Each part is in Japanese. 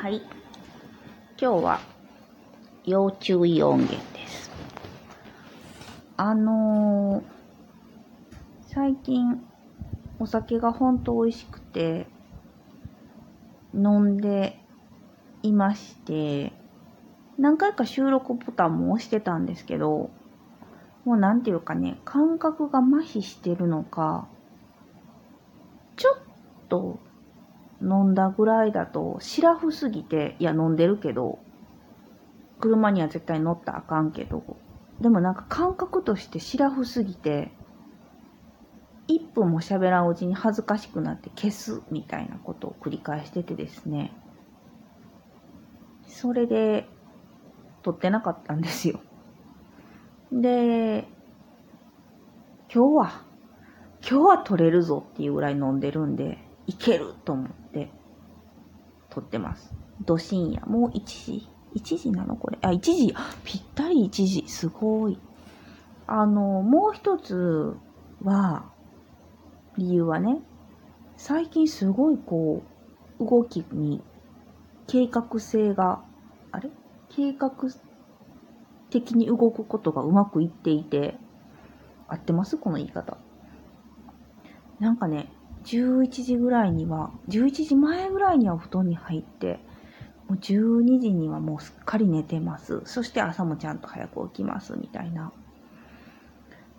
はい。今日は要注意音源です。あのー、最近お酒が本当美味しくて飲んでいまして、何回か収録ボタンも押してたんですけど、もうなんていうかね、感覚が麻痺してるのか、ちょっと飲んだぐらいだと、シラフすぎて、いや飲んでるけど、車には絶対乗ったらあかんけど、でもなんか感覚としてシラフすぎて、1分も喋らんうちに恥ずかしくなって消すみたいなことを繰り返しててですね。それで、撮ってなかったんですよ。で、今日は、今日は撮れるぞっていうぐらい飲んでるんで、いけると思って撮ってます。ど深夜。もう1時 ?1 時なのこれ。あ、1時。ぴったり1時。すごい。あの、もう一つは、理由はね、最近すごいこう、動きに計画性が、あれ？計画的に動くことがうまくいっていて、合ってます？この言い方。なんかね、11時ぐらいには、11時前ぐらいにはお布団に入って、もう12時にはもうすっかり寝てます。そして朝もちゃんと早く起きます、みたいな。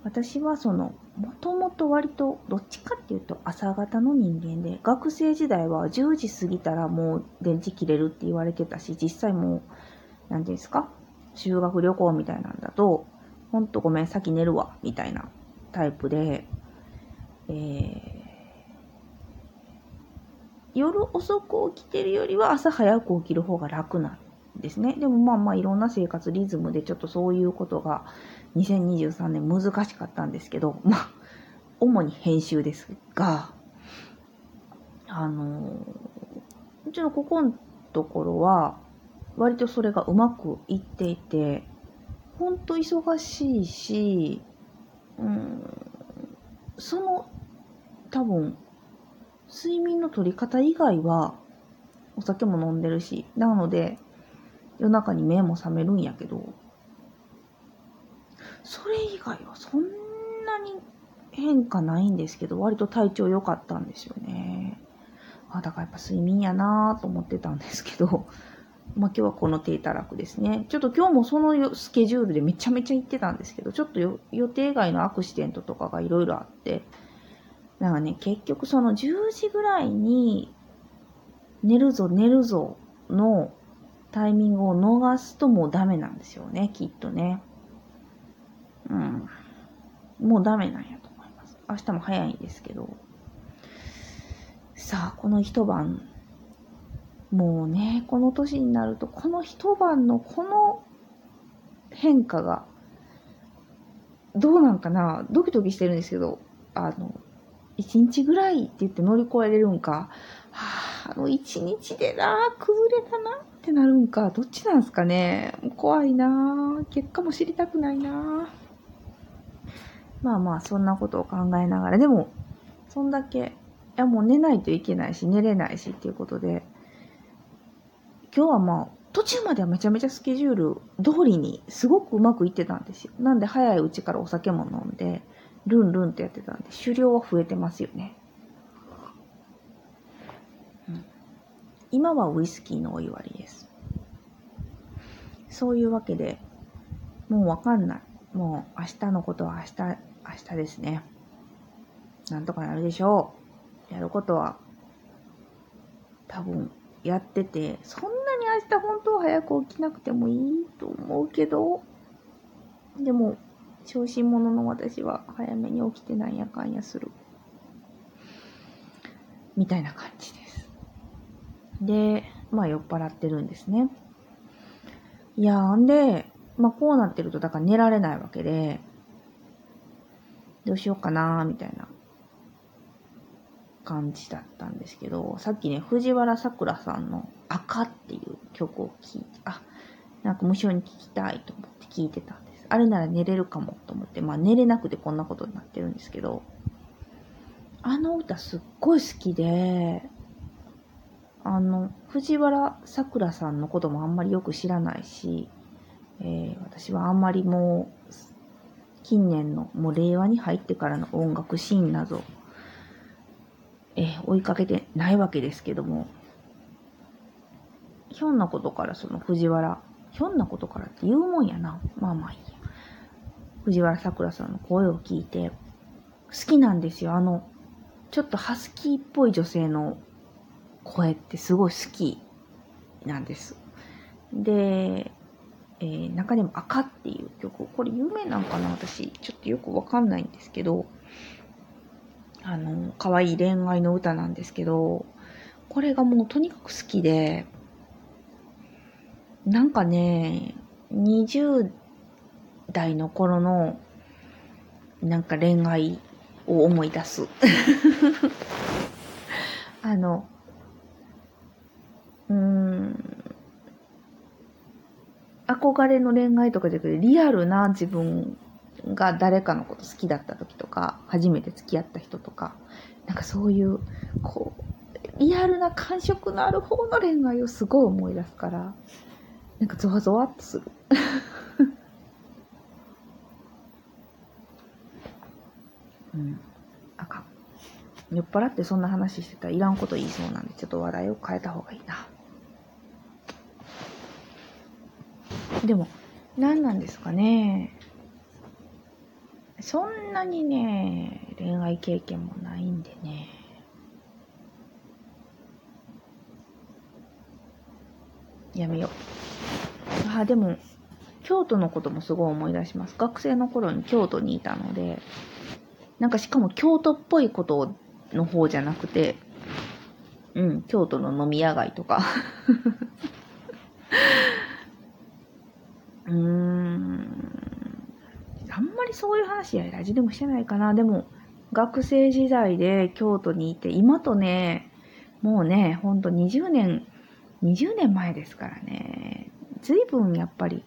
私はその、もともと割と、どっちかっていうと朝方の人間で、学生時代は10時過ぎたらもう電池切れるって言われてたし、実際もう、何ていうんですか？修学旅行みたいなんだと、ほんとごめん、先寝るわ、みたいなタイプで、えー、夜遅く起きてるよりは朝早く起きる方が楽なんですね。でもまあまあいろんな生活リズムでちょっとそういうことが2023年難しかったんですけど、まあ、主に編集ですが、あのうちのここのところは、割とそれがうまくいっていて、ほんと忙しいし、うん、その多分睡眠の取り方以外は、お酒も飲んでるし、なので、夜中に目も覚めるんやけど、それ以外はそんなに変化ないんですけど、割と体調良かったんですよね。あ、だからやっぱ睡眠やなぁと思ってたんですけど、まあ今日はこの低たらくですね。ちょっと今日もそのスケジュールでめちゃめちゃ行ってたんですけど、ちょっと予定外のアクシデントとかがいろいろあって、だからね、結局その10時ぐらいに寝るぞ寝るぞのタイミングを逃すともうダメなんですよね、きっとね。うん。もうダメなんやと思います。明日も早いんですけど。さあ、この一晩、もうね、この年になると、この一晩のこの変化が、どうなんかな？ドキドキしてるんですけど、あの、一日ぐらいって言って乗り越えれるんか、はあ、あの一日でな、崩れたなってなるんか、どっちなんすかね？怖いな結果も知りたくないなまあまあ、そんなことを考えながら、でも、そんだけ、いやもう寝ないといけないし、寝れないしっていうことで、今日はまあ、途中まではめちゃめちゃスケジュール通りにすごくうまくいってたんですよ。なんで早いうちからお酒も飲んで、ルンルンってやってたんで、狩猟は増えてますよね。うん、今はウイスキーのお湯割りです。そういうわけで、もうわかんない。もう明日のことは明日、明日ですね。なんとかなるでしょう。やることは、多分、やってて、そんなに明日本当は早く起きなくてもいいと思うけど、でも、小心者の私は早めに起きてなんやかんやする。みたいな感じです。で、まあ酔っ払ってるんですね。いやんで、まあこうなってると、だから寝られないわけで、どうしようかなみたいな感じだったんですけど、さっきね、藤原さくらさんの赤っていう曲を聴いて、あ、なんか無性に聴きたいと思って聴いてたんです。あれなら寝れるかもと思って、まあ寝れなくてこんなことになってるんですけど、あの歌すっごい好きで、あの、藤原さくらさんのこともあんまりよく知らないし、えー、私はあんまりもう、近年の、もう令和に入ってからの音楽シーンなど、え、追いかけてないわけですけども、ひょんなことからその藤原、ひょんなことからって言うもんやな。まあまあいいや。藤原さくらさんの声を聞いて、好きなんですよ。あの、ちょっとハスキーっぽい女性の声ってすごい好きなんです。で、えー、中でも赤っていう曲、これ有名なんかな私、ちょっとよくわかんないんですけど、あの、可愛い恋愛の歌なんですけど、これがもうとにかく好きで、なんかね、20代の頃の、なんか恋愛を思い出す。あの、うん、憧れの恋愛とかじゃなくて、リアルな自分が誰かのこと好きだった時とか、初めて付き合った人とか、なんかそういう、こう、リアルな感触のある方の恋愛をすごい思い出すから、なんかゾワゾワっとする。うん。あかん。酔っ払ってそんな話してたらいらんこと言いそうなんで、ちょっと話題を変えた方がいいな。でも、何なんですかね。そんなにね、恋愛経験もないんでね。やめよう。あ、でも、京都のこともすごい思い出します。学生の頃に京都にいたので、なんかしかも京都っぽいことの方じゃなくて、うん、京都の飲み屋街とかうーん。あんまりそういう話やラジでもしてないかな。でも、学生時代で京都にいて、今とね、もうね、ほんと20年、20年前ですからね。随分やっぱり、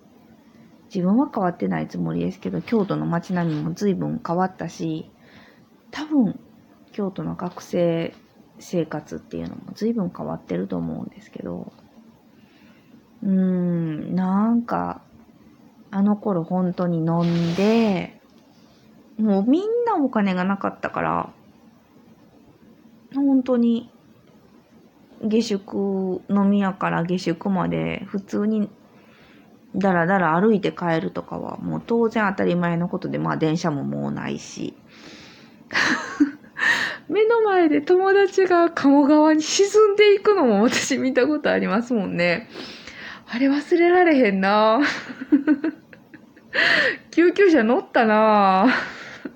自分は変わってないつもりですけど、京都の街並みも随分変わったし、多分、京都の学生生活っていうのも随分変わってると思うんですけど、うーん、なんか、あの頃本当に飲んで、もうみんなお金がなかったから、本当に下宿、飲み屋から下宿まで普通にだらだら歩いて帰るとかはもう当然当たり前のことで、まあ電車ももうないし。目の前で友達が鴨川に沈んでいくのも私見たことありますもんね。あれ忘れられへんな救急車乗ったな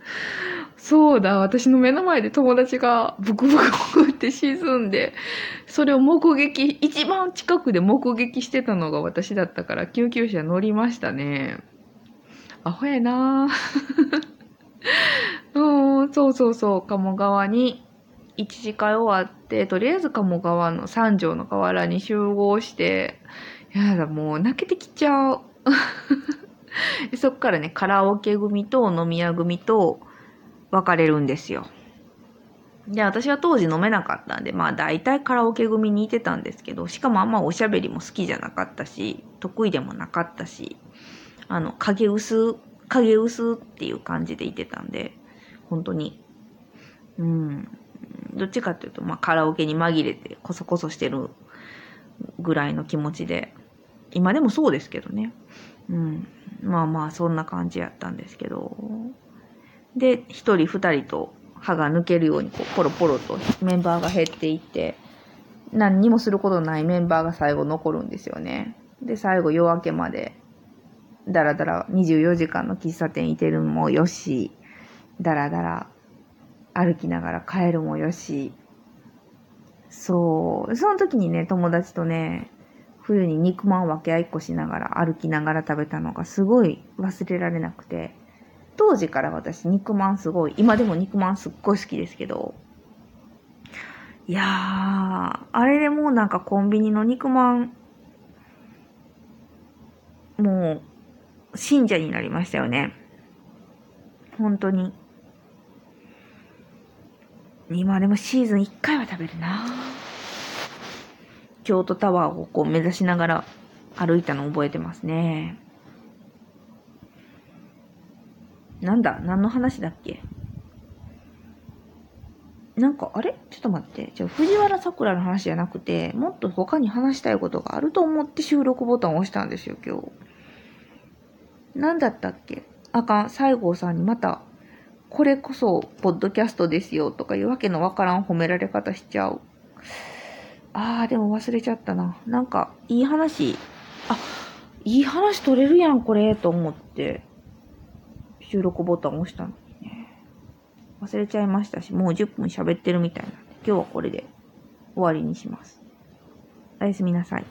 そうだ、私の目の前で友達がブクブクって沈んで、それを目撃、一番近くで目撃してたのが私だったから救急車乗りましたね。アホやな うん、そうそうそう、鴨川に一次会終わって、とりあえず鴨川の三条の河原に集合して、やだ、もう泣けてきちゃう。そっからね、カラオケ組と飲み屋組と分かれるんですよ。で、私は当時飲めなかったんで、まあ大体カラオケ組にいてたんですけど、しかもあんまおしゃべりも好きじゃなかったし、得意でもなかったし、あの、影薄、影薄っていう感じでいてたんで、本当に、うん、どっちかっていうと、まあカラオケに紛れてコソコソしてるぐらいの気持ちで、今でもそうですけどね。うん。まあまあ、そんな感じやったんですけど。で、一人二人と歯が抜けるように、こう、ポロポロとメンバーが減っていって、何にもすることないメンバーが最後残るんですよね。で、最後夜明けまで、だらだら24時間の喫茶店いてるもよし、だらだら歩きながら帰るもよし、そう、その時にね、友達とね、冬に肉まん分け合いっこしながら歩きながら食べたのがすごい忘れられなくて、当時から私肉まんすごい、今でも肉まんすっごい好きですけど、いやー、あれでもうなんかコンビニの肉まん、もう、信者になりましたよね。本当に。今でもシーズン1回は食べるな京都タワーをこう目指しながら歩いたのを覚えてますね。なんだ何の話だっけ？なんか、あれ？ちょっと待って。じゃあ、藤原さくらの話じゃなくて、もっと他に話したいことがあると思って収録ボタンを押したんですよ、今日。何だったっけ？あかん、西郷さんにまた、これこそ、ポッドキャストですよ、とかいうわけのわからん褒められ方しちゃう。ああ、でも忘れちゃったな。なんか、いい話、あ、いい話取れるやん、これ、と思って、収録ボタン押したのにね。忘れちゃいましたし、もう10分喋ってるみたいなんで、今日はこれで終わりにします。おやすみなさい。